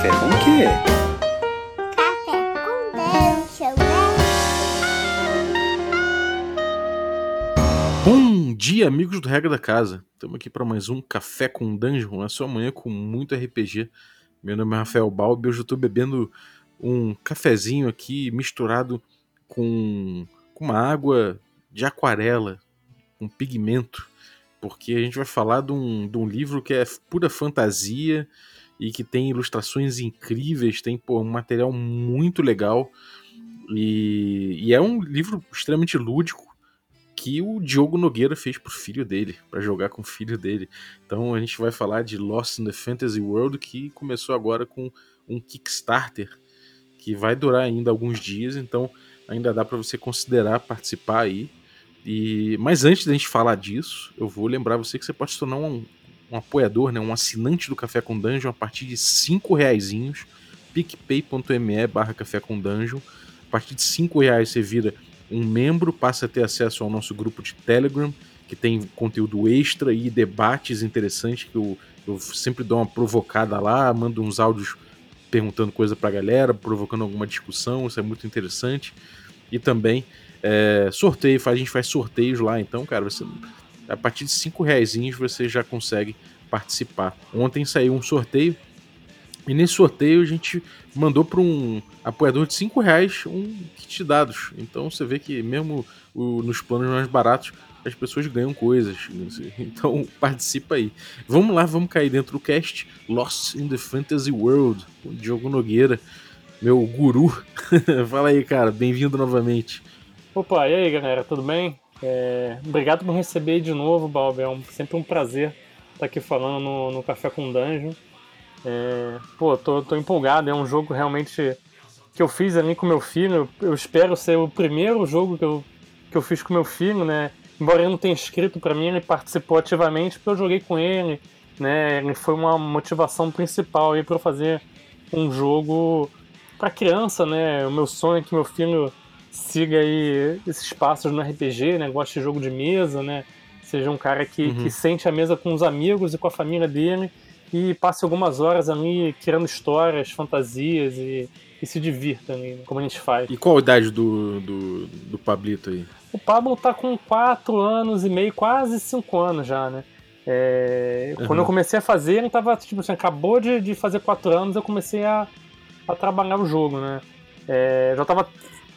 Café com o quê? Café com Dungeon, né? Bom dia, amigos do Regra da Casa. Estamos aqui para mais um Café com Dungeon, a sua manhã com muito RPG. Meu nome é Rafael Balbi e hoje eu estou bebendo um cafezinho aqui misturado com, com uma água de aquarela, com pigmento, porque a gente vai falar de um, de um livro que é pura fantasia e que tem ilustrações incríveis, tem pô, um material muito legal. E, e é um livro extremamente lúdico que o Diogo Nogueira fez pro filho dele, para jogar com o filho dele. Então a gente vai falar de Lost in the Fantasy World, que começou agora com um Kickstarter que vai durar ainda alguns dias, então ainda dá para você considerar participar aí. E mas antes da gente falar disso, eu vou lembrar você que você pode se tornar um, um apoiador, né, um assinante do Café com Dungeon a partir de cinco reaisinhos, picpay.me barra Café com Dungeon. A partir de cinco reais você vira um membro, passa a ter acesso ao nosso grupo de Telegram, que tem conteúdo extra e debates interessantes, que eu, eu sempre dou uma provocada lá, mando uns áudios perguntando coisa pra galera, provocando alguma discussão, isso é muito interessante. E também é, sorteio, a gente faz sorteios lá, então, cara, você, a partir de 5 reais você já consegue participar. Ontem saiu um sorteio e nesse sorteio a gente mandou para um apoiador de 5 reais um kit de dados. Então você vê que mesmo o, nos planos mais baratos as pessoas ganham coisas. Então participa aí. Vamos lá, vamos cair dentro do cast Lost in the Fantasy World, com Diogo Nogueira, meu guru. Fala aí, cara, bem-vindo novamente. Opa, e aí galera, tudo bem? É, obrigado por receber de novo, Balber. É um, sempre um prazer estar aqui falando no, no Café com Dungeon. É, pô, tô, tô empolgado, é um jogo realmente que eu fiz ali com meu filho. Eu espero ser o primeiro jogo que eu, que eu fiz com meu filho, né? Embora ele não tenha escrito para mim, ele participou ativamente porque eu joguei com ele, né? Ele foi uma motivação principal aí para eu fazer um jogo para criança, né? O meu sonho é que meu filho siga aí esses passos no RPG, né? Goste de jogo de mesa, né? Seja um cara que, uhum. que sente a mesa com os amigos e com a família dele e passe algumas horas ali criando histórias, fantasias e, e se divirta, né? como a gente faz. E qual a idade do, do, do Pablito aí? O Pablo tá com 4 anos e meio, quase 5 anos já, né? É, uhum. Quando eu comecei a fazer, ele tava, tipo assim, acabou de, de fazer 4 anos, eu comecei a, a trabalhar o jogo, né? É, já tava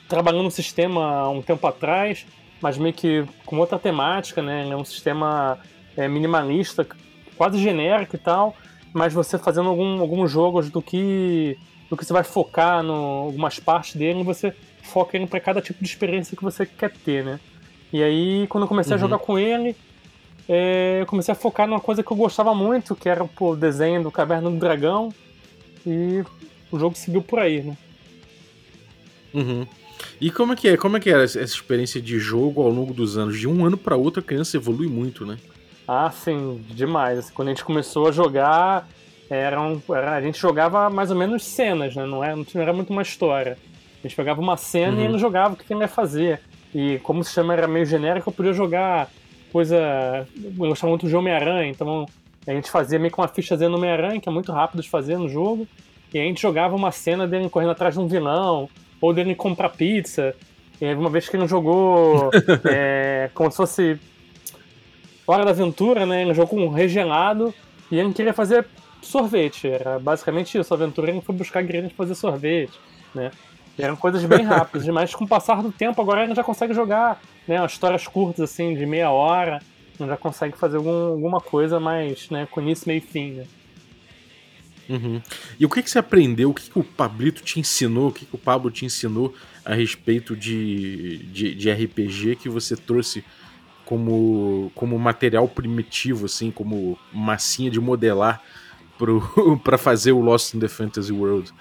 trabalhando no sistema há um tempo atrás, mas meio que com outra temática, né? É um sistema é, minimalista, quase genérico e tal, mas você fazendo algum, alguns jogos do que do que você vai focar no algumas partes dele você foca ele para cada tipo de experiência que você quer ter, né? E aí, quando eu comecei uhum. a jogar com ele, é, eu comecei a focar numa coisa que eu gostava muito, que era o desenho do Caverna do Dragão, e o jogo seguiu por aí, né? Uhum. E como é que é? Como é que era essa experiência de jogo ao longo dos anos? De um ano para outro a criança evolui muito, né? Ah, sim, demais. Assim, quando a gente começou a jogar, era, um, a gente jogava mais ou menos cenas, né? Não era, não era muito uma história. A gente pegava uma cena uhum. e ele jogava o que ele ia fazer. E como o sistema era meio genérico, eu podia jogar coisa. Eu gostava muito de Homem-Aranha, então a gente fazia meio que uma ficha no Homem-Aranha, que é muito rápido de fazer no jogo. E a gente jogava uma cena dele correndo atrás de um vilão, ou dele comprar pizza. E uma vez que ele jogou é, como se fosse Hora da Aventura, né? Ele jogou um regelado e ele queria fazer sorvete. Era basicamente isso. A aventura ele foi buscar ingredientes para fazer sorvete, né? E eram coisas bem rápidas, mas com o passar do tempo agora ele já consegue jogar né, histórias curtas assim, de meia hora, ele já consegue fazer algum, alguma coisa mais né, com início, meio e fim. Né? Uhum. E o que, que você aprendeu? O que, que o Pablito te ensinou? O que, que o Pablo te ensinou a respeito de, de, de RPG que você trouxe como, como material primitivo, assim, como massinha de modelar para fazer o Lost in the Fantasy World?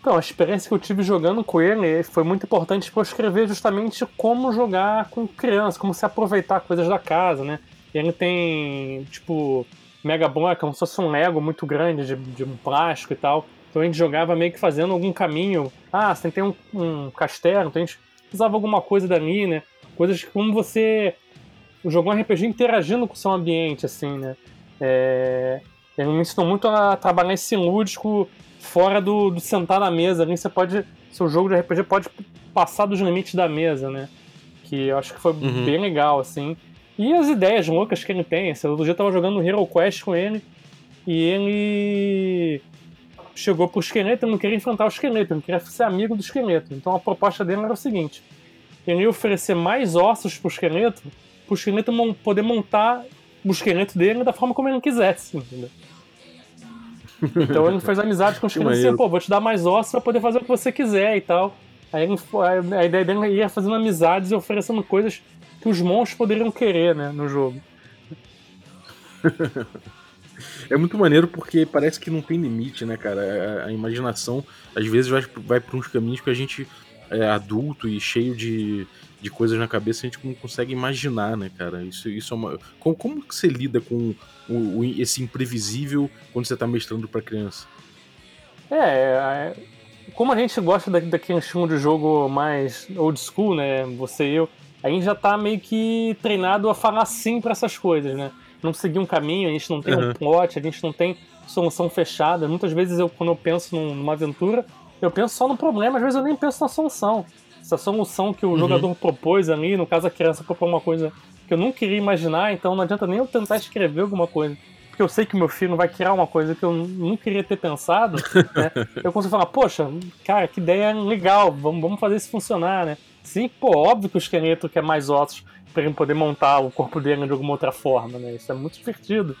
Então, a experiência que eu tive jogando com ele foi muito importante para eu escrever justamente como jogar com criança, como se aproveitar coisas da casa, né? E ele tem, tipo, Mega Block, como se fosse um Lego muito grande de, de um plástico e tal. Então a gente jogava meio que fazendo algum caminho. Ah, você tem um, um castelo, então a gente usava alguma coisa dali, né? Coisas como você jogou um RPG interagindo com o seu ambiente, assim, né? É... Ele me ensinou muito a trabalhar esse lúdico fora do, do sentar na mesa. Ali você pode. Seu jogo de RPG pode passar dos limites da mesa, né? Que eu acho que foi Uhum. bem legal, assim. E as ideias loucas que ele tem. Esse outro dia eu tava jogando Hero Quest com ele e ele chegou pro esqueleto e não queria enfrentar o esqueleto, ele queria ser amigo do esqueleto. Então a proposta dele era o seguinte: ele ia oferecer mais ossos pro esqueleto, pro esqueleto poder montar o esqueleto dele da forma como ele quisesse, entendeu? Então ele fez amizade com o esqueleto assim, maneiro. pô, vou te dar mais ossos pra poder fazer o que você quiser e tal. Aí a ideia dele ia fazendo amizades e oferecendo coisas que os monstros poderiam querer, né, no jogo. É muito maneiro porque parece que não tem limite, né, cara? A, a imaginação às vezes vai, vai por uns caminhos que a gente é adulto e cheio de, de coisas na cabeça, a gente não consegue imaginar, né, cara? Isso, isso é uma. Como, como que você lida com o- o- esse imprevisível quando você tá mestrando pra criança? É, é, como a gente gosta da, daquele estilo de jogo mais old school, né? Você e eu, a gente já tá meio que treinado a falar sim pra essas coisas, né? Não seguir um caminho, a gente não tem Uhum. um plot, a gente não tem solução fechada. Muitas vezes eu, quando eu penso num- numa aventura, eu penso só no problema, às vezes eu nem penso na solução. Essa solução que o Uhum. jogador propôs ali, no caso a criança propôs uma coisa que eu não queria imaginar, então não adianta nem eu tentar escrever alguma coisa. Porque eu sei que meu filho vai criar uma coisa que eu não queria ter pensado, né? Eu consigo falar, poxa, cara, que ideia legal, vamos, vamos fazer isso funcionar, né? Sim, pô, óbvio que o esqueleto quer mais ossos para ele poder montar o corpo dele de alguma outra forma, né? Isso é muito divertido.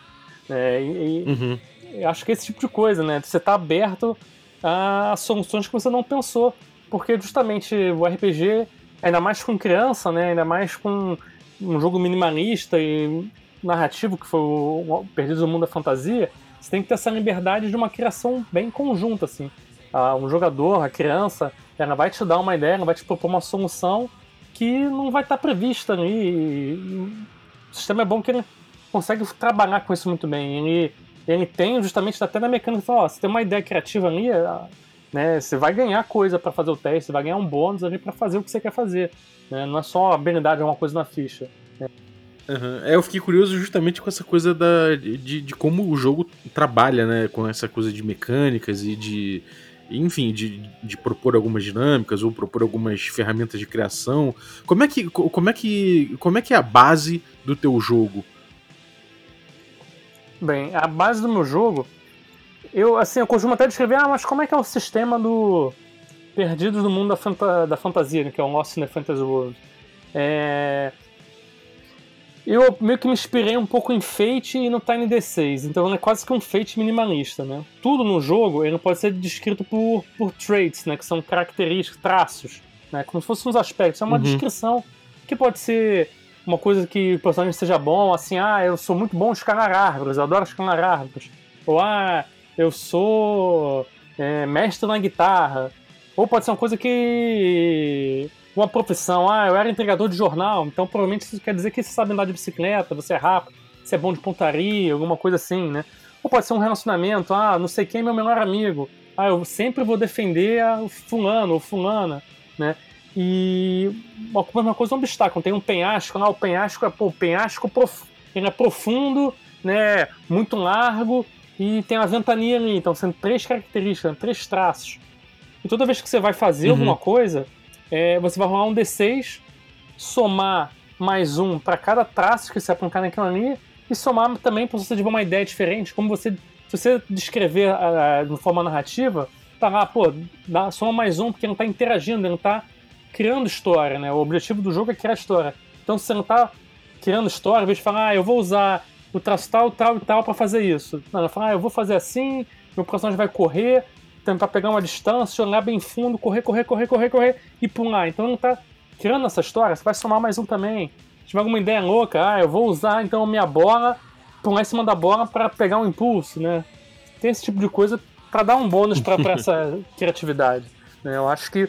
né? E, e Uhum. eu acho que é esse tipo de coisa, né? Você tá aberto a soluções que você não pensou. Porque justamente o RPG, ainda mais com criança, né? Ainda mais com um jogo minimalista e narrativo, que foi o Perdidos no Mundo da Fantasia, você tem que ter essa liberdade de uma criação bem conjunta, assim. Ah, um jogador, a criança, ela vai te dar uma ideia, ela vai te propor uma solução que não vai estar prevista ali. O sistema é bom que ele consegue trabalhar com isso muito bem. Ele, ele tem justamente até na mecânica, ó, você tem uma ideia criativa ali, né, você vai ganhar coisa para fazer o teste, você vai ganhar um bônus ali para fazer o que você quer fazer. né? Não é só habilidade, é uma coisa na ficha. Uhum. É, eu fiquei curioso justamente com essa coisa da, de, de como o jogo trabalha, né? Com essa coisa de mecânicas e de. Enfim, de, de propor algumas dinâmicas ou propor algumas ferramentas de criação. Como é que, co- como é que, como é, que é a base do teu jogo? Bem, a base do meu jogo, eu assim, eu costumo até descrever, ah, mas como é que é o sistema do Perdidos no Mundo da, fanta- da Fantasia, né, que é o in the Fantasy World. É... Eu meio que me inspirei um pouco em Fate e no Tiny D6, então é quase que um Fate minimalista, né? Tudo no jogo ele pode ser descrito por, por traits, né, que são características, traços, né, como se fossem uns aspectos. É uma Uhum. descrição que pode ser uma coisa que o personagem seja bom, assim, ah, eu sou muito bom em escalar árvores, eu adoro escalar árvores. Ou, ah, eu sou é, mestre na guitarra. Ou pode ser uma coisa que. Uma profissão, ah, eu era entregador de jornal, então provavelmente isso quer dizer que você sabe andar de bicicleta, você é rápido, você é bom de pontaria, alguma coisa assim, né? Ou pode ser um relacionamento, ah, não sei quem é meu melhor amigo, ah, eu sempre vou defender o fulano ou fulana, né? E uma, uma coisa, um obstáculo, tem um penhasco, lá o penhasco é, pô, o penhasco prof, ele é profundo, né, muito largo e tem uma ventania ali, então são três características, três traços. E toda vez que você vai fazer Uhum. alguma coisa, é, você vai rolar um D6, somar mais um para cada traço que você apontar naquilo ali, e somar também para você tiver uma ideia diferente. Como você, se você descrever ah, de forma narrativa, tá lá, pô, dá, soma mais um, porque não tá interagindo, ele não tá criando história, né? O objetivo do jogo é criar história. Então, se você não tá criando história, ao invés de falar, ah, eu vou usar o traço tal, tal e tal para fazer isso. Não, eu falo, ah, eu vou fazer assim, meu personagem vai correr, tentar pegar uma distância, olhar bem fundo, correr, correr, correr, correr, correr e pular. Então não tá criando essa história, você vai somar mais um também. Se tiver alguma ideia louca, ah, eu vou usar então a minha bola, pular em cima da bola para pegar um impulso, né? Tem esse tipo de coisa para dar um bônus para essa criatividade. Né? Eu acho que.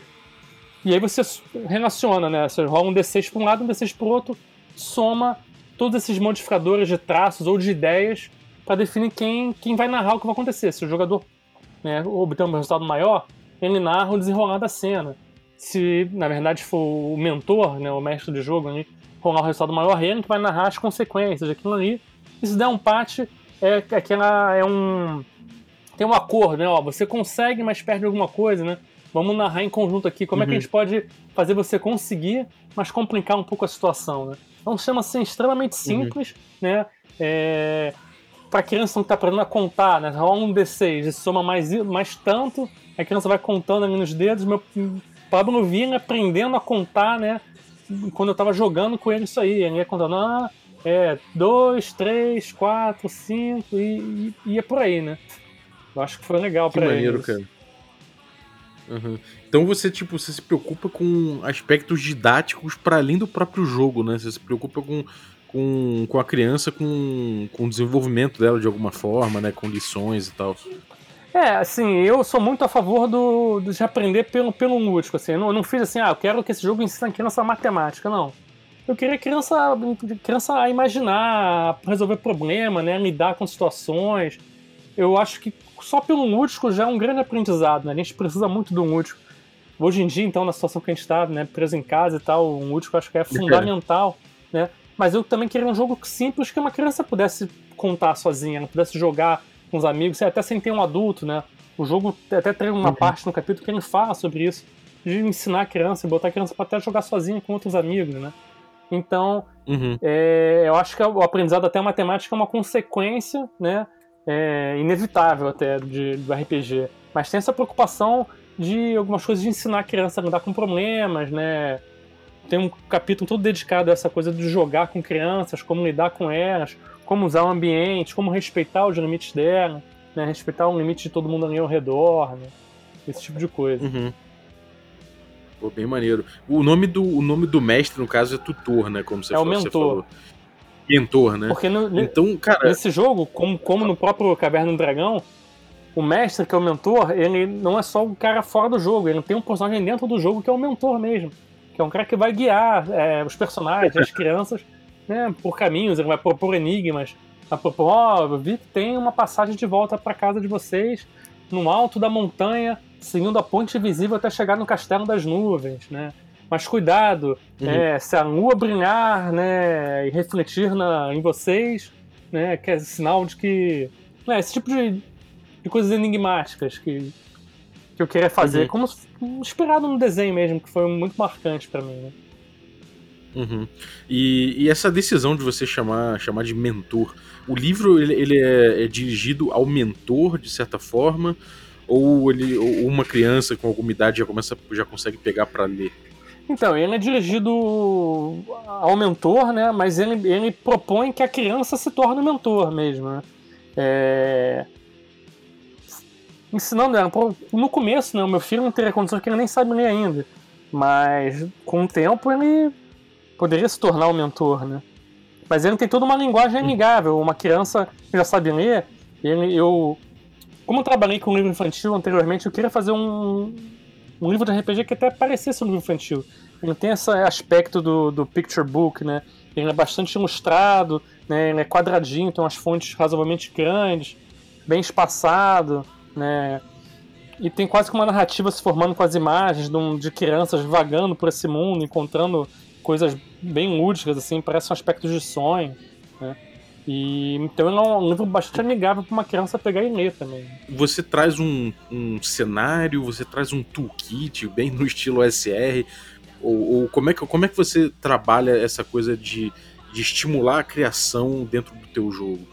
E aí você relaciona, né? Você rola um D6 para um lado, um D6 para o outro, soma todos esses modificadores de traços ou de ideias para definir quem, quem vai narrar o que vai acontecer. Se o jogador né, obter um resultado maior, ele narra o desenrolar da cena. Se, na verdade, for o mentor, né, o mestre de jogo, ali, rolar o resultado maior, ele que vai narrar as consequências daquilo ali. E se der um empate, é aquela. É um. Tem um acordo, né? Ó, você consegue, mas perde alguma coisa, né? Vamos narrar em conjunto aqui como é que a Uhum. gente pode fazer você conseguir, mas complicar um pouco a situação, né? É um sistema assim, extremamente simples, né? É, para criança que está aprendendo a contar, né? Rola um D6 e soma mais, mais tanto, a criança vai contando ali nos dedos. Meu Pablo vinha aprendendo a contar, né? Quando eu tava jogando com ele isso aí. Ele ia contando, ah, é, dois, três, quatro, cinco, e, e ia por aí, né? Eu acho que foi legal Que pra maneiro, cara. Uhum. Então você, tipo, você se preocupa com aspectos didáticos para além do próprio jogo, né? Você se preocupa com, com, com a criança, com, com o desenvolvimento dela de alguma forma, né? Com lições e tal. É, assim, eu sou muito a favor do, de aprender pelo, pelo lúdico, assim. Eu não, eu não fiz assim, ah, eu quero que esse jogo ensine a criança matemática, não. Eu queria a criança, criança a imaginar, resolver problema, né, lidar com situações. Eu acho que só pelo lúdico já é um grande aprendizado, né? A gente precisa muito do lúdico. Hoje em dia, então, na situação que a gente está, né, preso em casa e tal, o lúdico acho que é fundamental, né? Mas eu também queria um jogo simples que uma criança pudesse contar sozinha, pudesse jogar com os amigos, até sem ter um adulto, né? O jogo até tem uma Uhum. parte no capítulo que ele fala sobre isso, de ensinar a criança, botar a criança para até jogar sozinha com outros amigos, né? Então, Uhum. é, eu acho que o aprendizado até matemática é uma consequência, né? É, inevitável até de, do RPG. Mas tem essa preocupação de algumas coisas de ensinar a criança a lidar com problemas, né? Tem um capítulo todo dedicado a essa coisa de jogar com crianças, como lidar com elas, como usar o ambiente, como respeitar os limites dela, né? Respeitar o limite de todo mundo ali ao redor, né? Esse tipo de coisa. Uhum. Pô, bem maneiro. O nome, do, o nome do mestre, no caso, é tutor, né? Como você, É o falou, você mentor. falou. Mentor, né? Porque no, Então, cara, nesse jogo, como, como no próprio Caverna do Dragão, o mestre, que é o mentor, ele não é só um cara fora do jogo, ele tem um personagem dentro do jogo que é o mentor mesmo. Que é um cara que vai guiar é, os personagens, as crianças, né, por caminhos, ele vai propor enigmas. Vai propor, ó, eu vi que tem uma passagem de volta para casa de vocês, no alto da montanha, seguindo a ponte visível até chegar no castelo das nuvens, né? Mas cuidado, Uhum. é, se a lua brilhar, né, e refletir na, em vocês, né, que é sinal de que, né, esse tipo de, de coisas enigmáticas que, que eu queria fazer, Uhum. como inspirado no desenho mesmo, que foi muito marcante pra mim, né? Uhum. E, e essa decisão de você chamar, chamar de mentor, o livro ele, ele é, é dirigido ao mentor de certa forma, ou ele ou uma criança com alguma idade já começa já consegue pegar pra ler? Então, ele é dirigido ao mentor, né? Mas ele, ele propõe que a criança se torne o mentor mesmo, né? É... Ensinando ela. No começo, né? O meu filho não teria condições que ele nem sabe ler ainda. Mas com o tempo ele poderia se tornar o mentor, né? Mas ele tem toda uma linguagem amigável. Uma criança que já sabe ler, ele, eu... Como eu trabalhei com livro infantil anteriormente, eu queria fazer um, um livro de RPG que até parecesse um livro infantil. Ele tem esse aspecto do, do picture book, né? Ele é bastante ilustrado, né? Ele é quadradinho, tem umas fontes razoavelmente grandes, bem espaçado, né? E tem quase que uma narrativa se formando com as imagens de, um- de crianças vagando por esse mundo, encontrando coisas bem lúdicas, assim, parece um aspecto de sonho, né? E, então é um livro bastante amigável para uma criança pegar e ler também. Você traz um, um cenário, você traz um toolkit bem no estilo SR, ou, ou como, é que, como é que você trabalha essa coisa de, de estimular a criação dentro do teu jogo?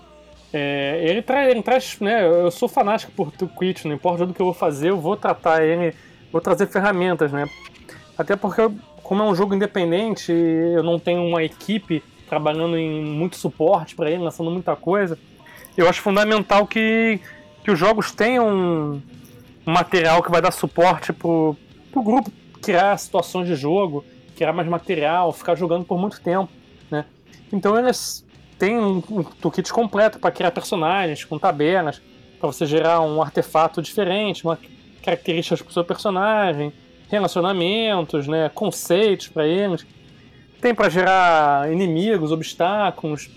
É, ele, tra ele traz, né? Eu sou fanático por Twitch, não importa do que eu vou fazer, eu vou tratar ele, vou trazer ferramentas, né? Até porque, como é um jogo independente, eu não tenho uma equipe trabalhando em muito suporte para ele, lançando muita coisa. Eu acho fundamental que, que os jogos tenham um, material que vai dar suporte pro, pro grupo criar situações de jogo, criar mais material, ficar jogando por muito tempo, né? Então eles têm um, um toolkit completo para criar personagens, com tabelas, para você gerar um artefato diferente, uma características pro seu personagem, relacionamentos, né, conceitos para eles. Tem para gerar inimigos, obstáculos,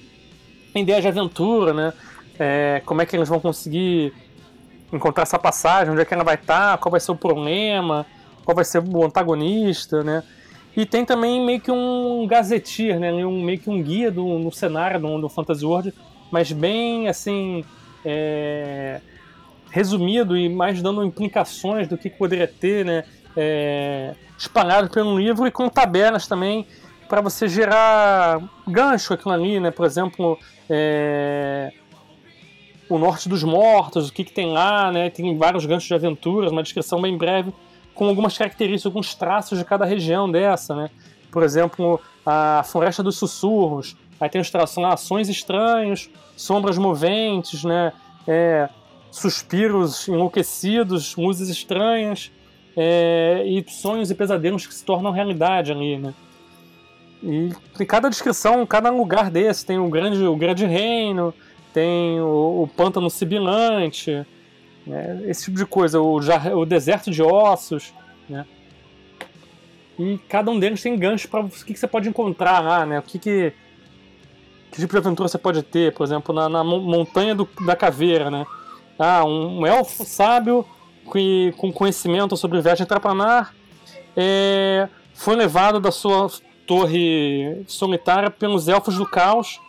tem ideias de aventura, né? É, como é que eles vão conseguir encontrar essa passagem, onde é que ela vai estar, qual vai ser o problema, qual vai ser o antagonista, né? E tem também meio que um gazetir, né? Um, meio que um guia do, no cenário do, do Fantasy World mas bem assim é, resumido e mais dando implicações do que, poderia ter, né? É, espalhado pelo livro e com tabelas também para você gerar gancho aquilo ali, né? Por exemplo, é, o Norte dos Mortos, o que, que tem lá, né? Tem vários ganchos de aventuras, uma descrição bem breve com algumas características, alguns traços de cada região dessa, né? Por exemplo, a Floresta dos Sussurros, aí tem os traços lá, ações estranhos, sombras moventes, né? É, suspiros enlouquecidos, luzes estranhas, é, e sonhos e pesadelos que se tornam realidade ali, né? E tem cada descrição, cada lugar desse, tem o grande, o grande reino, tem o, o pântano sibilante, né? esse tipo de coisa, o, o deserto de ossos, né? E cada um deles tem gancho para o que, que, você pode encontrar lá, né? O que, que, que tipo de aventura você pode ter, por exemplo, na, na montanha do, da caveira, né? Ah, um, um elfo sábio que, com conhecimento sobre viagem trapanar é, foi levado da sua torre solitária pelos elfos do caos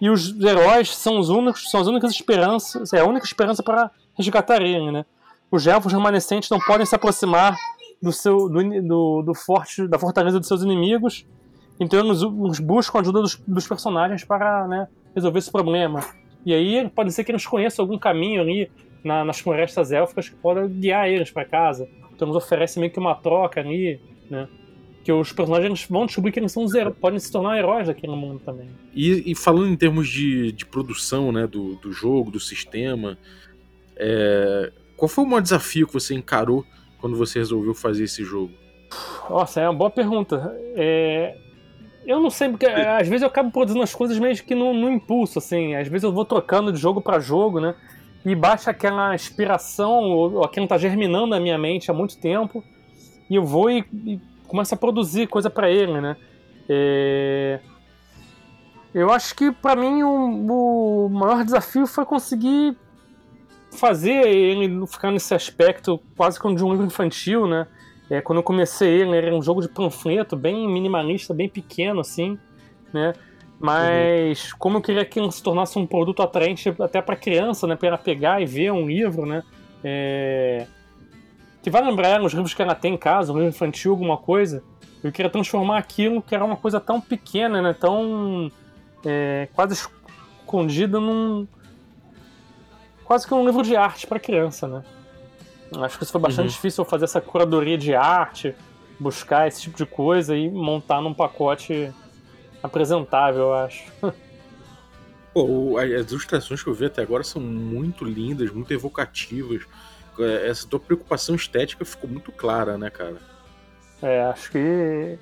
e os heróis são os únicos, são as únicas esperanças, é a única esperança para resgatar ele, né? Os elfos remanescentes não podem se aproximar do seu do, do, do forte da fortaleza dos seus inimigos, então eles, eles buscam a ajuda dos, dos personagens para né, resolver esse problema. E aí pode ser que eles conheçam algum caminho ali na, nas florestas élficas que podem guiar eles para casa. Então eles oferecem meio que uma troca ali, né? que os personagens vão descobrir que eles são zero, podem se tornar heróis daquele mundo também. E, e falando em termos de, de produção né, do, do jogo, do sistema, é, qual foi o maior desafio que você encarou quando você resolveu fazer esse jogo? Nossa, é uma boa pergunta. É, eu não sei, porque é, às vezes eu acabo produzindo as coisas meio que no, no impulso, assim. Às vezes eu vou trocando de jogo para jogo, né? E baixa aquela inspiração, ou aquilo tá germinando na minha mente há muito tempo. E eu vou e, e começa a produzir coisa para ele, né? É... Eu acho que para mim o, maior desafio foi conseguir fazer ele ficar nesse aspecto quase como de um livro infantil, né? É, quando eu comecei ele, era um jogo de panfleto, bem minimalista, bem pequeno assim, né? Mas uhum. como eu queria que ele se tornasse um produto atraente até para criança, né? Para ela pegar e ver um livro, né? É que vai lembrar os livros que ela tem em casa, um livro infantil, alguma coisa. Eu queria transformar aquilo que era uma coisa tão pequena, né? Tão é, quase escondida num quase que um livro de arte para criança, né? Acho que isso foi bastante uhum. difícil fazer essa curadoria de arte, buscar esse tipo de coisa e montar num pacote apresentável, eu acho. Pô, as ilustrações que eu vi até agora são muito lindas, muito evocativas. É, essa tua preocupação estética ficou muito clara, né, cara? É, acho que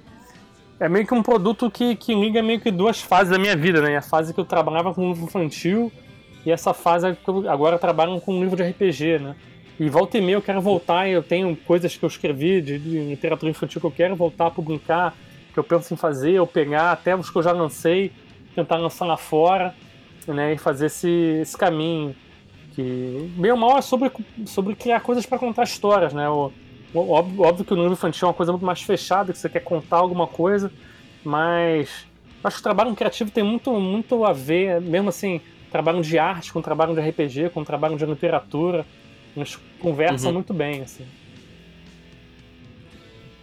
é meio que um produto que, que liga meio que duas fases da minha vida, né? A fase que eu trabalhava com livro infantil e essa fase eu agora trabalho com livro de RPG, né? E volta e meia eu quero voltar eu tenho coisas que eu escrevi de, de literatura infantil que eu quero voltar a publicar, que eu penso em fazer, ou pegar até os que eu já lancei, tentar lançar lá fora, né? E fazer esse, esse caminho. Que, meio mal, é sobre, sobre criar coisas para contar histórias, né? O, óbvio, óbvio que o livro infantil é uma coisa muito mais fechada, que você quer contar alguma coisa, mas acho que o trabalho criativo tem muito, muito a ver, mesmo assim, trabalho de arte com trabalho de RPG, com trabalho de literatura, eles conversam uhum. muito bem, assim.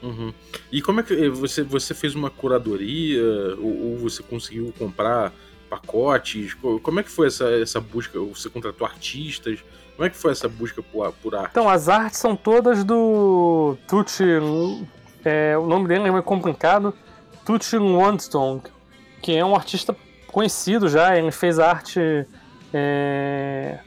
Uhum. E como é que você, você fez uma curadoria ou, ou você conseguiu comprar pacotes? Como é que foi essa, essa busca? Você contratou artistas? Como é que foi essa busca por, por arte? Então, as artes são todas do Tucci. É, o nome dele é meio complicado. Tucci Lundstone, que é um artista conhecido já. Ele fez arte é,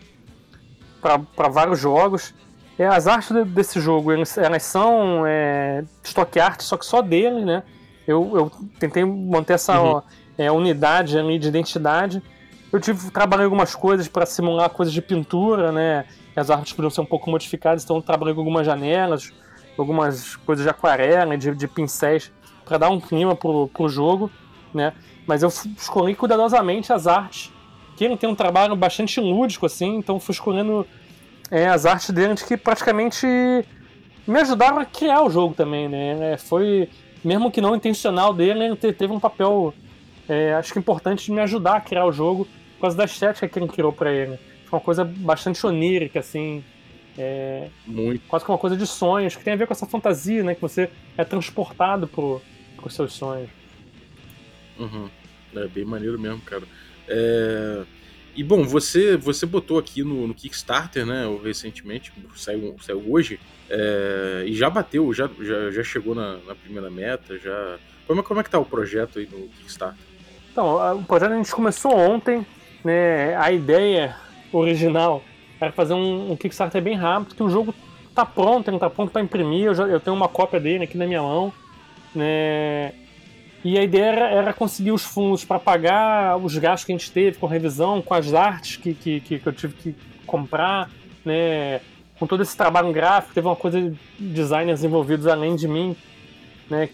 para vários jogos. É, as artes desse jogo, elas, elas são é, stock art, só que só dele, né? Eu, eu tentei manter essa. Uhum é, unidade ali de identidade. Eu tive trabalhei algumas coisas para simular coisas de pintura, né? As artes podiam ser um pouco modificadas, então eu trabalhei com algumas janelas, algumas coisas de aquarela, de, de pincéis, para dar um clima pro, pro jogo, né? Mas eu escolhi cuidadosamente as artes, que ele tem um trabalho bastante lúdico, assim, então fui escolhendo é, as artes dele que praticamente me ajudaram a criar o jogo também, né? É, foi, mesmo que não intencional dele, ele teve um papel é, acho que importante me ajudar a criar o jogo por causa da estética que ele criou pra ele. Foi uma coisa bastante onírica, assim. É, Muito. quase que uma coisa de sonhos, que tem a ver com essa fantasia, né? Que você é transportado pro, pros seus sonhos. Uhum. É bem maneiro mesmo, cara. É, E bom, você você botou aqui no, no Kickstarter, né? Recentemente, saiu, saiu hoje, é, e já bateu, já, já, já chegou na, na primeira meta, já. Como é, como é que tá o projeto aí no Kickstarter? Então, o projeto a gente começou ontem, né? A ideia original era fazer um, um Kickstarter bem rápido, que o jogo tá pronto, ele tá pronto para imprimir, eu, já, eu tenho uma cópia dele aqui na minha mão, né? E a ideia era, era conseguir os fundos para pagar os gastos que a gente teve com revisão, com as artes que, que, que eu tive que comprar, né? Com todo esse trabalho gráfico, teve uma coisa de designers envolvidos além de mim, né?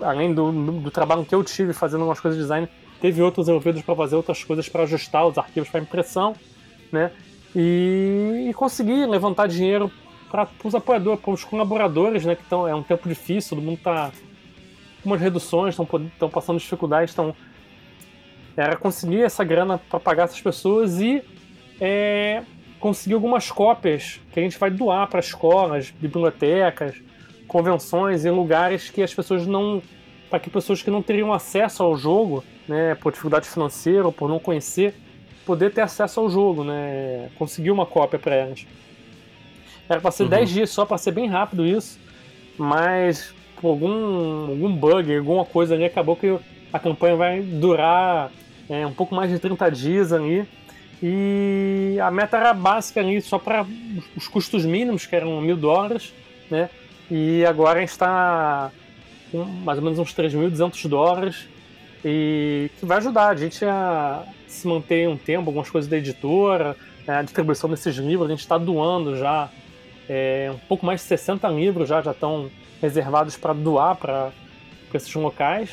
Além do, do trabalho que eu tive fazendo algumas coisas de design, teve outros envolvidos para fazer outras coisas para ajustar os arquivos para impressão, né? E, e conseguir levantar dinheiro para os apoiadores, para os colaboradores, né? Que tão, é um tempo difícil, todo mundo está umas reduções, estão passando dificuldades, então era conseguir essa grana para pagar essas pessoas e é, conseguir algumas cópias que a gente vai doar para escolas, bibliotecas, convenções em lugares que as pessoas não para que pessoas que não teriam acesso ao jogo, né, por dificuldade financeira ou por não conhecer, poder ter acesso ao jogo, né, conseguir uma cópia para elas. Era para ser Uhum. 10 dias só, para ser bem rápido isso, mas por algum, algum bug, alguma coisa ali, acabou que a campanha vai durar é, um pouco mais de 30 dias ali. E a meta era básica ali, só para os custos mínimos, que eram mil dólares, né? E agora a gente está com mais ou menos uns 3.200 dólares e que vai ajudar a gente a se manter um tempo, algumas coisas da editora, né, a distribuição desses livros, a gente está doando já é, um pouco mais de 60 livros já já estão reservados para doar para esses locais.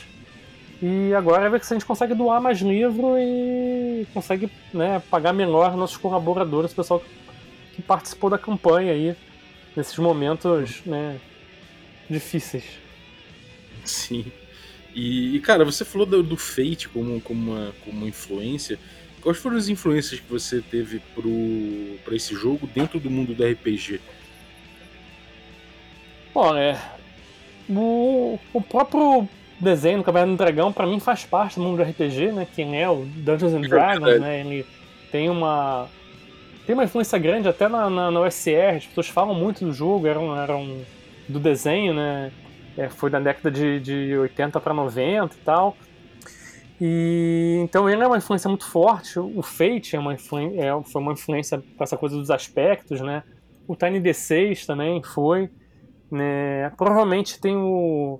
E agora é ver se a gente consegue doar mais livro e consegue né, pagar melhor nossos colaboradores, o pessoal que participou da campanha aí nesses momentos né, difíceis. Sim. E, cara, você falou do, do Fate como, como, uma, como uma influência. Quais foram as influências que você teve pro, pra esse jogo dentro do mundo do RPG? Bom, é. O, o próprio desenho do Caverna do Dragão, pra mim, faz parte do mundo do RPG, né? Quem é o Dungeons and Dragons, né? Ele tem uma. Tem uma influência grande até na, na, na as pessoas falam muito do jogo, eram, eram do desenho, né? É, foi da década de, de 80 para 90 e tal. E então ele é uma influência muito forte. O Fate é uma é, foi uma influência para essa coisa dos aspectos, né? O Tiny D6 também foi. Né? Provavelmente tem o,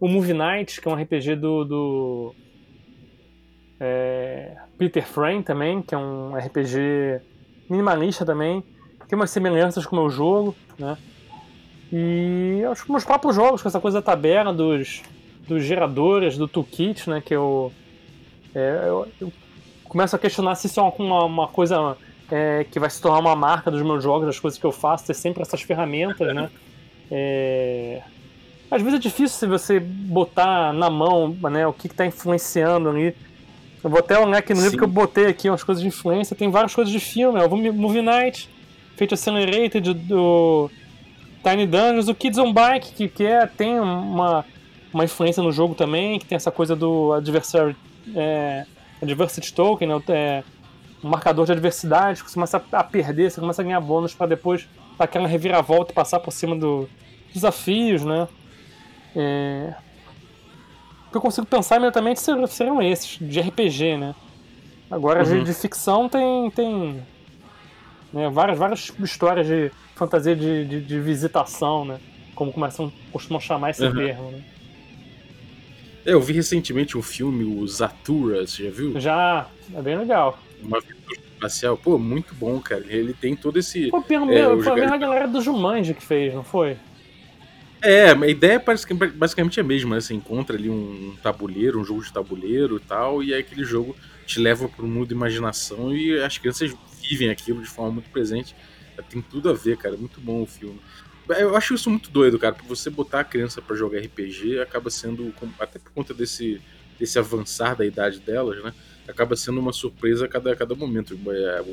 o Movie Night, que é um RPG do, do é, Peter Frame também, que é um RPG minimalista também. Tem umas semelhanças com o meu jogo, né? E acho que meus próprios jogos, com essa coisa da tabela, dos, dos geradores, do toolkit, né? Que eu, é, eu, eu começo a questionar se isso é uma, uma coisa é, que vai se tornar uma marca dos meus jogos, das coisas que eu faço, ter sempre essas ferramentas, né? É, às vezes é difícil se você botar na mão né, o que está influenciando ali. Eu vou até olhar aqui no livro Sim. que eu botei aqui umas coisas de influência. Tem várias coisas de filme. Ó, o Movie Night, Fate Accelerated, do Tiny Dungeons, o Kids on Bike, que, que é, tem uma, uma influência no jogo também, que tem essa coisa do adversary, é, Adversity Token, né, o- é, um marcador de adversidade, que você começa a perder, você começa a ganhar bônus para depois aquela reviravolta e passar por cima do, dos desafios, né? É, o que eu consigo pensar imediatamente ser- seriam esses, de RPG, né? Agora, de, Uhum. de ficção tem, tem né, várias, várias histórias de fantasia de, de, de visitação, né? Como começam, costumam chamar esse Uhum. termo, né? É, eu vi recentemente um filme, o Zatura, você já viu? Já, é bem legal. Uma aventura espacial. Pô, muito bom, cara. Ele tem todo esse. Foi, pelo É, mesmo- os foi a mesma galera do Jumanji que fez, não foi? É, a ideia parece que basicamente é a mesma, né? Você encontra ali um tabuleiro, um jogo de tabuleiro e tal, e aí aquele jogo te leva para um mundo de imaginação e as crianças vivem aquilo de forma muito presente. Tem tudo a ver, cara. Muito bom o filme. Eu acho isso muito doido, cara, porque você botar a criança para jogar RPG acaba sendo, até por conta desse, desse avançar da idade delas, né? Acaba sendo uma surpresa a cada, a cada momento. É,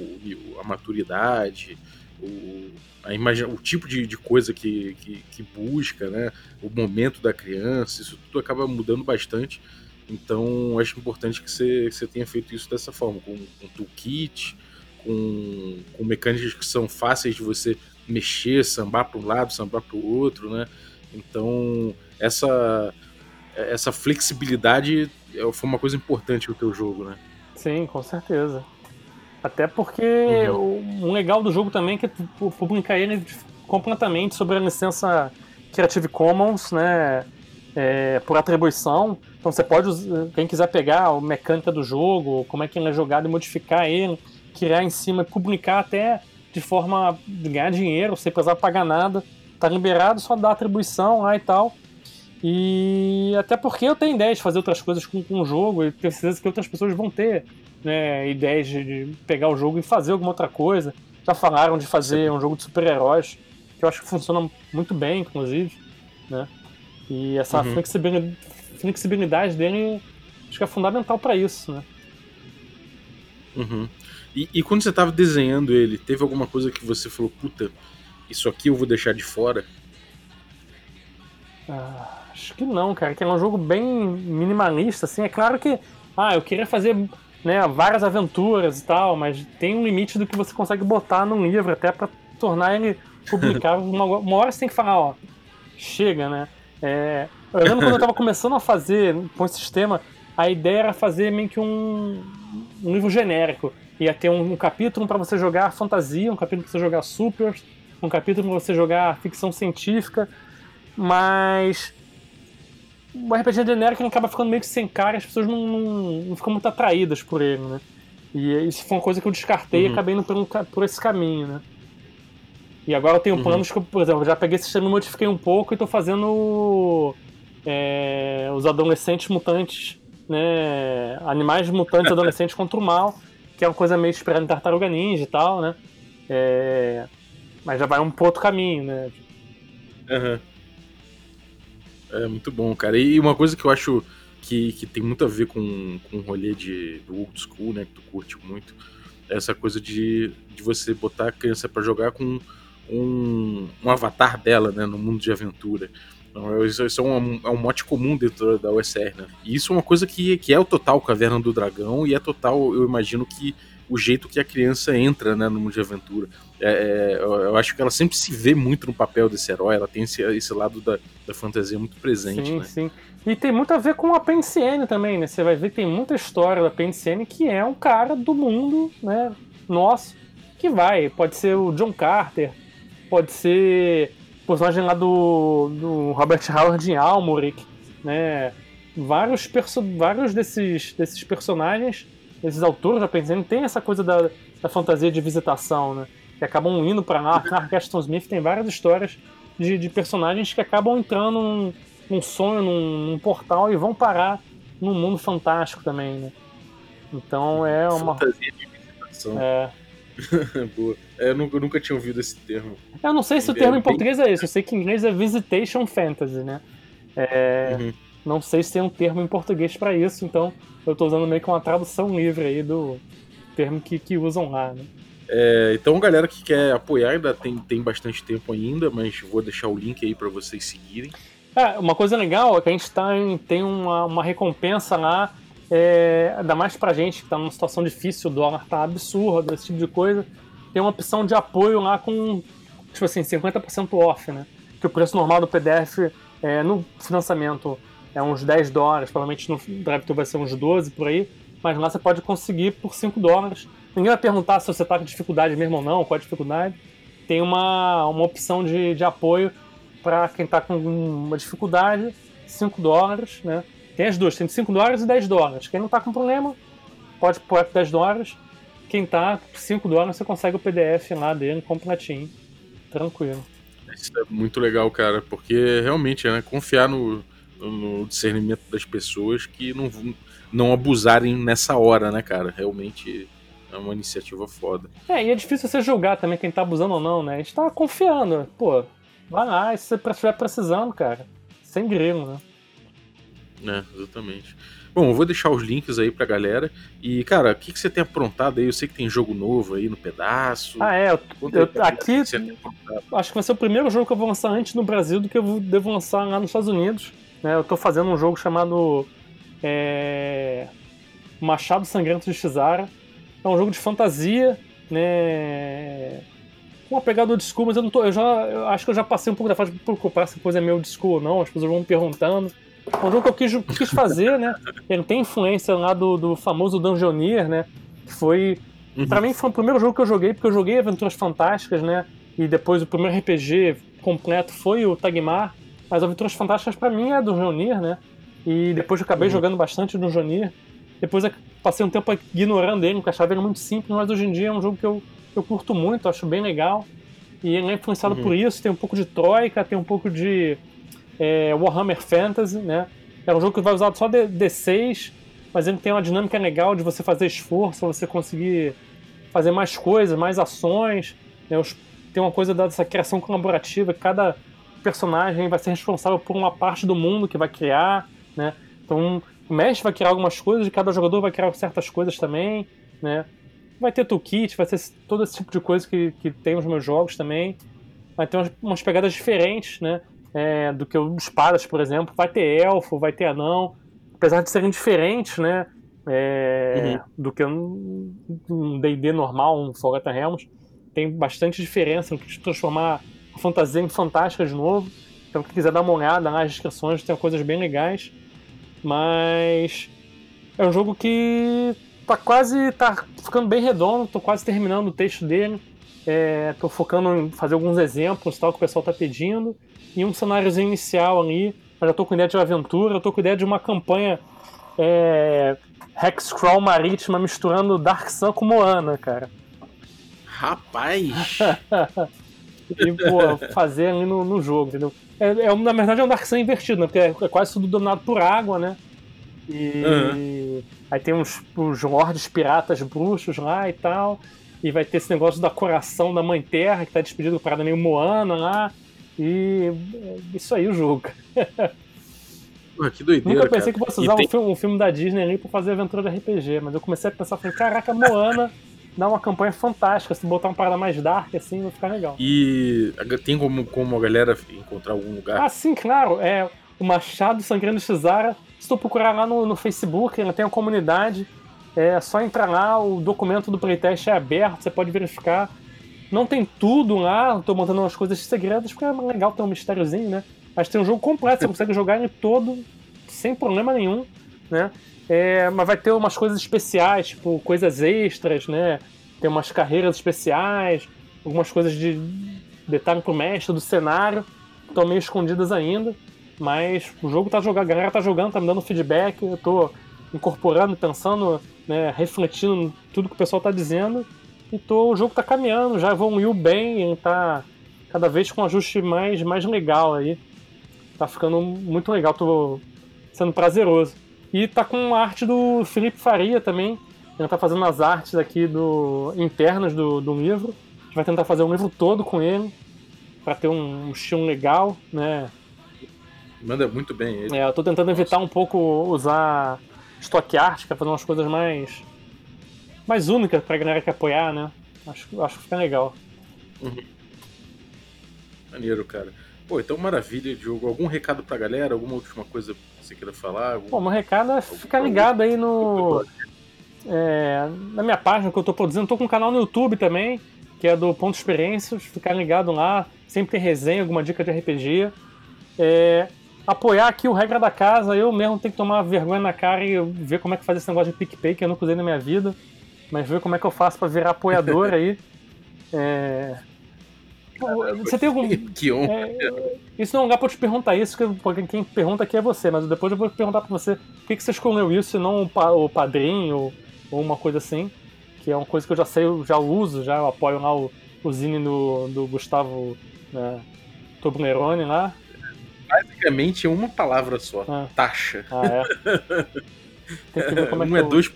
a maturidade, o, a imagina, o tipo de, de coisa que, que, que, busca, né? o momento da criança, isso tudo acaba mudando bastante. Então, acho importante que você, que você tenha feito isso dessa forma, com, um toolkit, com, com mecânicas que são fáceis de você mexer, sambar para um lado, sambar para o outro, né? Então, essa, essa flexibilidade é, foi uma coisa importante no teu jogo, né? Sim, com certeza. Até porque uhum. o, o legal do jogo também é que tu publica ele completamente sobre a licença Creative Commons, né? É, por atribuição. Então você pode, quem quiser pegar a mecânica do jogo, como é que ele é jogado e modificar ele, criar em cima e publicar até de forma de ganhar dinheiro, sem precisar pagar nada. Tá liberado, só dá atribuição lá e tal. E até porque eu tenho ideia de fazer outras coisas com, com o jogo e tenho certeza que outras pessoas vão ter né, ideias de, de, pegar o jogo e fazer alguma outra coisa. Já falaram de fazer um jogo de super-heróis, que eu acho que funciona muito bem, inclusive. Né? E essa uhum. flexibilidade, flexibilidade dele acho que é fundamental para isso. Né? Uhum. E, e, quando você estava desenhando ele, teve alguma coisa que você falou, puta, isso aqui eu vou deixar de fora? Ah Acho que não, cara, que é um jogo bem minimalista, assim. É claro que, ah, eu queria fazer né, várias aventuras e tal, mas tem um limite do que você consegue botar num livro, até para tornar ele publicável. uma, uma hora você tem que falar, ó, chega, né? É, eu lembro quando eu tava começando a fazer com esse sistema, a ideia era fazer meio que um, um livro genérico. Ia ter um, um capítulo para você jogar fantasia, um capítulo para você jogar super, um capítulo para você jogar ficção científica, mas o RPG genérico acaba ficando meio que sem cara e as pessoas não, não, não, ficam muito atraídas por ele, né? E isso foi uma coisa que eu descartei uhum. e acabei indo por, um, por, esse caminho, né? E agora eu tenho uhum. planos que, eu, por exemplo, já peguei esse sistema e modifiquei um pouco e tô fazendo é, os adolescentes mutantes, né? Animais mutantes adolescentes contra o mal, que é uma coisa meio esperada em Tartaruga Ninja e tal, né? É, mas já vai um outro caminho, né? Uhum. É muito bom, cara. E uma coisa que eu acho que, que tem muito a ver com, com o rolê de, do old school, né? Que tu curte muito. É essa coisa de, de você botar a criança para jogar com um, um avatar dela, né? No mundo de aventura. Então, isso, é, um, é um mote comum dentro da USR, né? E isso é uma coisa que, que é o total Caverna do Dragão e é total, eu imagino que o jeito que a criança entra né, no mundo de aventura. É, é, eu acho que ela sempre se vê muito no papel desse herói, ela tem esse, esse lado da, da fantasia muito presente. Sim, né? sim. E tem muito a ver com a PNCN também, né? Você vai ver que tem muita história da PNCN que é um cara do mundo, né, nosso, que vai. Pode ser o John Carter, pode ser o personagem lá do, do Robert Howard em Almoric, né? Vários, vários desses, desses personagens esses autores, pensando, tem essa coisa da, da fantasia de visitação, né? Que acabam indo para lá. A Gaston Smith tem várias histórias de, de personagens que acabam entrando num, num sonho, num, num, portal e vão parar num mundo fantástico também, né? Então é uma. Fantasia de visitação. É. Boa. É, eu nunca, tinha ouvido esse termo. Eu não sei se o termo em português é esse, eu sei que em inglês é Visitation Fantasy, né? É, uhum. Não sei se tem um termo em português para isso, então eu tô usando meio que uma tradução livre aí do termo que, que usam lá, né? É, então, galera que quer apoiar, ainda tem, tem bastante tempo ainda, mas vou deixar o link aí para vocês seguirem. É, uma coisa legal é que a gente tá em, tem uma, uma recompensa lá, é, ainda mais pra gente que tá numa situação difícil, o dólar tá absurdo, esse tipo de coisa. Tem uma opção de apoio lá com, tipo assim, 50% off, né? Que o preço normal do PDF é, no financiamento é uns 10 dólares, provavelmente no DriveThru vai ser uns 12 por aí, mas lá você pode conseguir por 5 dólares. Ninguém vai perguntar se você está com dificuldade mesmo ou não, qual é a dificuldade. Tem uma, uma opção de, de apoio para quem está com uma dificuldade, 5 dólares, né? Tem as duas, tem 5 dólares e 10 dólares. Quem não está com problema, pode pôr 10 dólares. Quem está com 5 dólares, você consegue o PDF lá dele completinho. Tranquilo. Isso é muito legal, cara, porque realmente, né, confiar no, no discernimento das pessoas que não, não abusarem nessa hora, né, cara? Realmente é uma iniciativa foda. É, e é difícil você julgar também quem tá abusando ou não, né? A gente tá confiando. Pô, vai lá, se você estiver precisando, cara. Sem grilo, né? É, exatamente. Bom, eu vou deixar os links aí pra galera. E, cara, o que, que você tem aprontado aí? Eu sei que tem jogo novo aí no pedaço. Ah, é. Eu, eu- aqui que acho que vai ser o primeiro jogo que eu vou lançar antes no Brasil do que eu vou- devo lançar lá nos Estados Unidos. Né? Eu tô fazendo um jogo chamado é, Machado Sangrento de Shizara. É um jogo de fantasia, né? Com uma pegada old school, mas eu não tô. Eu já. Eu acho que eu já passei um pouco da fase de me preocupar se a coisa é old school ou não. As pessoas vão me perguntando. É um jogo que eu quis, quis fazer, né? Ele tem influência lá do, do famoso Dungeoneer, né? Que foi Uhum. Pra mim foi o primeiro jogo que eu joguei, porque eu joguei Aventuras Fantásticas, né? E depois o primeiro RPG completo foi o Tagmar. Mas Aventuras Fantásticas pra mim é do Jonir, né? E depois eu acabei Uhum. jogando bastante do Jonir. Depois eu passei um tempo ignorando ele, porque achava ele muito simples, mas hoje em dia é um jogo que eu, eu curto muito, acho bem legal. E ele é influenciado Uhum. por isso, tem um pouco de Troika, tem um pouco de é, Warhammer Fantasy, né? É um jogo que vai usar só D- D6, mas ele tem uma dinâmica legal de você fazer esforço, você conseguir fazer mais coisas, mais ações. né? Tem uma coisa dessa criação colaborativa, cada personagem vai ser responsável por uma parte do mundo que vai criar, né? Então o mestre vai criar algumas coisas e cada jogador vai criar certas coisas também, né? Vai ter toolkit, vai ter todo esse tipo de coisa que, que tem nos meus jogos também. Vai ter umas, umas pegadas diferentes, né? É, do que o espadas, por exemplo. Vai ter elfo, vai ter anão. Apesar de serem diferentes, né? É, Do que um um D&D normal, um Forgotten Realms. Tem bastante diferença no que transformar fantasia fantástica de novo. Então, quem quiser dar uma olhada nas descrições, tem coisas bem legais. Mas é um jogo que tá quase. tá ficando bem redondo, tô quase terminando o texto dele. É, tô focando em fazer alguns exemplos tal que o pessoal tá pedindo. E um cenáriozinho inicial ali. Eu já tô com ideia de aventura, eu tô com ideia de uma campanha é, Hexcrawl marítima misturando Dark Sun com Moana, cara. Rapaz! E, pô, fazer ali no, no jogo, entendeu? É, é, na verdade é um Dark Sun invertido, né? Porque é, é quase tudo dominado por água, né? E aí tem uns, os lordes piratas bruxos lá e tal. E vai ter esse negócio da coração da Mãe Terra, que tá despedido parada meio Moana lá. E é isso aí o jogo. Porra, que doideira, Nunca pensei cara. que fosse usar tem- um, filme, um filme da Disney ali pra fazer aventura de RPG, mas eu comecei a pensar, falei, caraca, Moana dá uma campanha fantástica, se botar uma parada mais dark assim, vai ficar legal. E tem como, como a galera encontrar algum lugar? Ah, sim, claro. É o Machado Sangrando Shizara. Se tu procurar lá no, no Facebook, ela tem a comunidade. É só entrar lá, o documento do playtest é aberto, você pode verificar. Não tem tudo lá, tô montando umas coisas segredas, porque é legal ter um mistériozinho, né? Mas tem um jogo completo, você consegue jogar ele todo sem problema nenhum, né? É, mas vai ter umas coisas especiais, tipo coisas extras, né? Tem umas carreiras especiais, algumas coisas de detalhe pro mestre do cenário, estão meio escondidas ainda. Mas o jogo tá jogando, a galera tá jogando, tá me dando feedback, eu tô incorporando, pensando, né, refletindo tudo que o pessoal tá dizendo. E tô, o jogo tá caminhando, já evoluiu bem, tá cada vez com um ajuste mais, mais legal aí. Tá ficando muito legal, tô sendo prazeroso. E tá com a arte do Felipe Faria também. Ele tá fazendo as artes aqui do internas do, do livro. A gente vai tentar fazer o livro todo com ele, para ter um, um estilo legal, né? Manda muito bem ele. É, eu tô tentando evitar um pouco usar stock art, pra fazer umas coisas mais mais únicas pra galera que apoiar, né? Acho, acho que fica legal. Maneiro, cara. Pô, então maravilha, Diogo. Algum recado pra galera? Alguma última coisa você queira falar? Algum- Bom, meu recado é ficar ligado aí no. é, na minha página que eu tô produzindo. Tô com um canal no YouTube também, que é do Ponto Experiências. Ficar ligado lá. Sempre tem resenha, alguma dica de RPG. É, apoiar aqui o Regra da Casa. Eu mesmo tenho que tomar vergonha na cara e ver como é que faz esse negócio de PicPay, que eu nunca usei na minha vida. Mas ver como é que eu faço pra virar apoiador aí. É, Você tem algum. Que honra. É, isso não é um lugar pra eu te perguntar isso, que- porque quem pergunta aqui é você, mas depois eu vou perguntar pra você por que, que você escolheu isso e não o, pa- o padrinho ou, uma coisa assim, que é uma coisa que eu já sei, eu já uso, já eu apoio lá o, o zine do, do Gustavo né, Toblerone lá. Basicamente é uma palavra só. Ah. Taxa. Ah, é. Tem que ver como é um que é eu- 2%,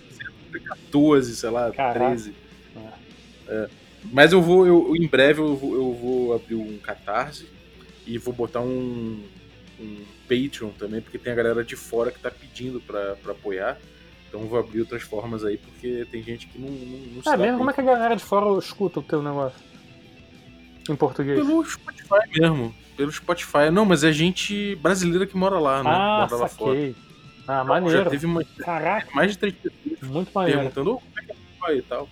é 14, sei lá, Caraca. 13. É. Mas eu vou, eu, em breve eu vou, eu vou abrir um catarse e vou botar um, um Patreon também, porque tem a galera de fora que tá pedindo pra, pra apoiar. Então vou abrir outras formas aí, porque tem gente que não, não, não É mesmo? Como é que a galera de fora escuta o teu negócio? Em português? Pelo Spotify mesmo. Pelo Spotify. Não, mas é gente brasileira que mora lá, né? Ah, mora lá fora. Ah, Já maneiro. teve uma, Caraca, mais de três pessoas muito maneiro. perguntando "Ô, como é que é Spotify e tal.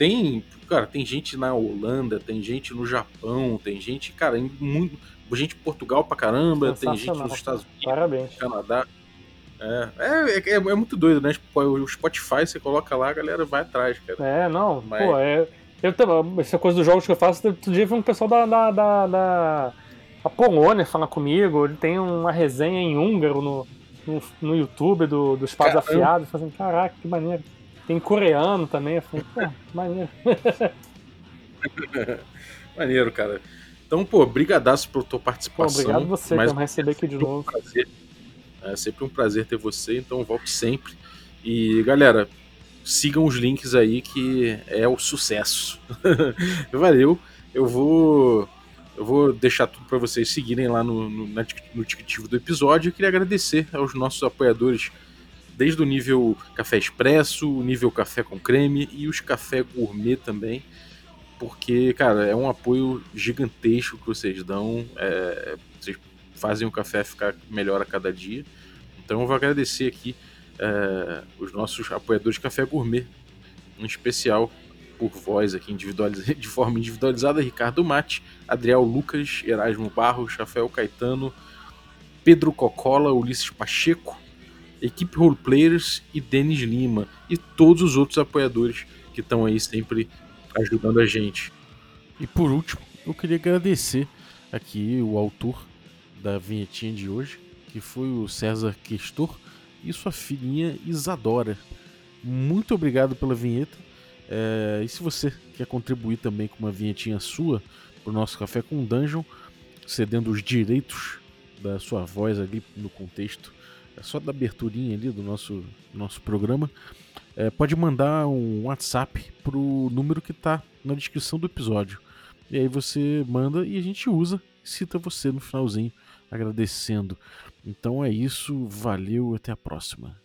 Tem, cara, tem gente na Holanda, tem gente no Japão, tem gente, cara, em muito, gente em Portugal pra caramba, tem gente nos Estados Unidos, Parabéns. Canadá. É, é, é, é muito doido, né? Tipo, o Spotify, você coloca lá, a galera vai atrás, cara. É, não, Mas- pô, é. Eu essa coisa dos jogos que eu faço, outro dia vi um pessoal da, da, da, da a Polônia falar comigo, ele tem uma resenha em húngaro no, no, no YouTube do, dos Caramba. Afiados, fazendo, caraca, que maneiro. Tem coreano também, eu falei, pô, que maneiro. Maneiro, cara. Então, pô, brigadaço pela tua Pô, participação. obrigado você por me receber aqui de um novo. prazer. É sempre um prazer ter você, então volte sempre. E galera, sigam os links aí que é o sucesso. Valeu. Eu vou eu vou deixar tudo para vocês seguirem lá no, no, na- no do episódio. Eu queria agradecer aos nossos apoiadores desde o nível café expresso, o nível café com creme e os café gourmet também. Porque, cara, é um apoio gigantesco que vocês dão. é, vocês fazem o café ficar melhor a cada dia. Então eu vou agradecer aqui é, os nossos apoiadores de Café Gourmet, em especial por voz aqui de forma individualizada, Ricardo Mate, Adriel Lucas, Erasmo Barros, Rafael Caetano, Pedro Cocola, Ulisses Pacheco, equipe Roleplayers e Denis Lima e todos os outros apoiadores que estão aí sempre ajudando a gente. E por último, eu queria agradecer aqui o autor da vinhetinha de hoje, que foi o César Questor e sua filhinha Isadora. Muito obrigado pela vinheta. É, e se você quer contribuir também com uma vinhetinha sua para o nosso Café com Dungeon, cedendo os direitos da sua voz ali no contexto, só da aberturinha ali do nosso, nosso programa, é, pode mandar um WhatsApp pro número que está na descrição do episódio. E aí você manda e a gente usa, cita você no finalzinho, agradecendo. Então é isso, valeu, até a próxima.